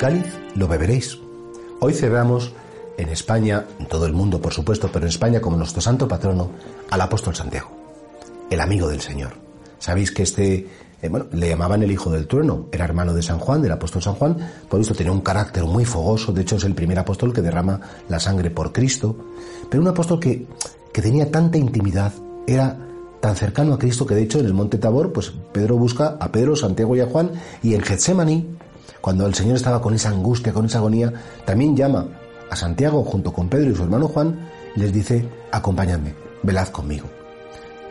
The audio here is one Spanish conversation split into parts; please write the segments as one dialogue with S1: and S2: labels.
S1: cáliz lo beberéis. Hoy celebramos en España, en todo el mundo por supuesto, pero en España como nuestro santo patrono, al apóstol Santiago, el amigo del Señor. Sabéis que este, eh, bueno, le llamaban el hijo del trueno, era hermano de San Juan, del apóstol San Juan, por esto tenía un carácter muy fogoso, de hecho es el primer apóstol que derrama la sangre por Cristo, pero un apóstol que, que tenía tanta intimidad, era tan cercano a Cristo que de hecho en el monte Tabor, pues Pedro busca a Pedro, Santiago y a Juan, y en Getsemaní, cuando el Señor estaba con esa angustia, con esa agonía, también llama a Santiago junto con Pedro y su hermano Juan, les dice, acompañadme, velad conmigo.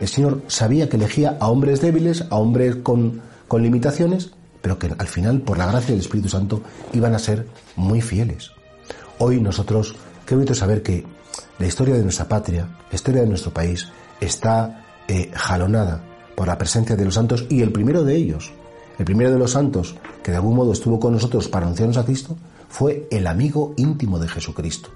S1: El Señor sabía que elegía a hombres débiles, a hombres con, con limitaciones, pero que al final, por la gracia del Espíritu Santo, iban a ser muy fieles. Hoy nosotros, qué bonito saber que la historia de nuestra patria, la historia de nuestro país, está eh, jalonada por la presencia de los santos y el primero de ellos, el primero de los santos que de algún modo estuvo con nosotros para anunciarnos a Cristo, fue el amigo íntimo de Jesucristo.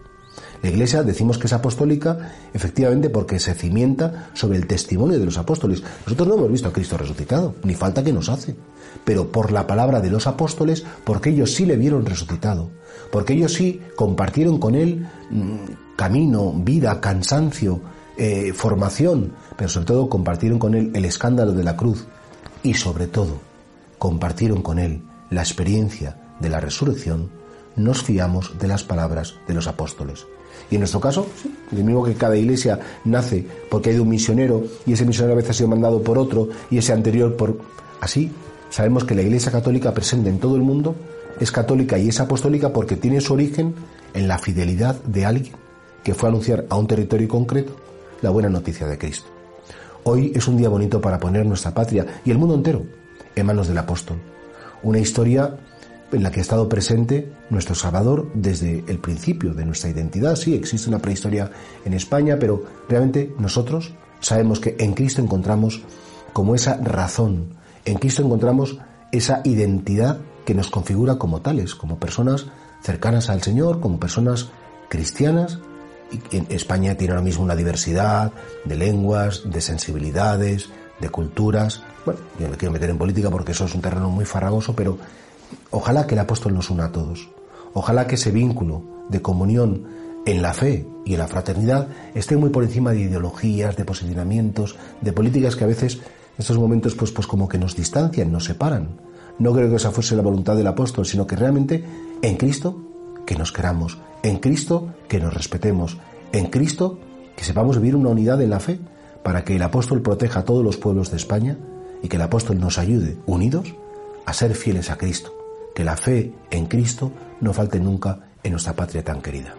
S1: La Iglesia decimos que es apostólica efectivamente porque se cimienta sobre el testimonio de los apóstoles. Nosotros no hemos visto a Cristo resucitado, ni falta que nos hace, pero por la palabra de los apóstoles, porque ellos sí le vieron resucitado, porque ellos sí compartieron con él mm, camino, vida, cansancio, eh, formación, pero sobre todo compartieron con él el escándalo de la cruz y sobre todo compartieron con él la experiencia de la resurrección, nos fiamos de las palabras de los apóstoles. Y en nuestro caso, de mismo que cada iglesia nace porque hay un misionero y ese misionero a veces ha sido mandado por otro y ese anterior por... Así, sabemos que la iglesia católica presente en todo el mundo es católica y es apostólica porque tiene su origen en la fidelidad de alguien que fue a anunciar a un territorio concreto la buena noticia de Cristo. Hoy es un día bonito para poner nuestra patria y el mundo entero en manos del apóstol. Una historia en la que ha estado presente nuestro Salvador desde el principio de nuestra identidad. Sí, existe una prehistoria en España, pero realmente nosotros sabemos que en Cristo encontramos como esa razón, en Cristo encontramos esa identidad que nos configura como tales, como personas cercanas al Señor, como personas cristianas España tiene ahora mismo una diversidad de lenguas, de sensibilidades, de culturas. Bueno, yo me quiero meter en política porque eso es un terreno muy farragoso, pero ojalá que el apóstol nos una a todos. Ojalá que ese vínculo de comunión en la fe y en la fraternidad esté muy por encima de ideologías, de posicionamientos, de políticas que a veces en estos momentos pues, pues como que nos distancian, nos separan. No creo que esa fuese la voluntad del apóstol, sino que realmente en Cristo que nos queramos, en Cristo que nos respetemos, en Cristo que sepamos vivir una unidad en la fe, para que el apóstol proteja a todos los pueblos de España y que el apóstol nos ayude, unidos, a ser fieles a Cristo, que la fe en Cristo no falte nunca en nuestra patria tan querida.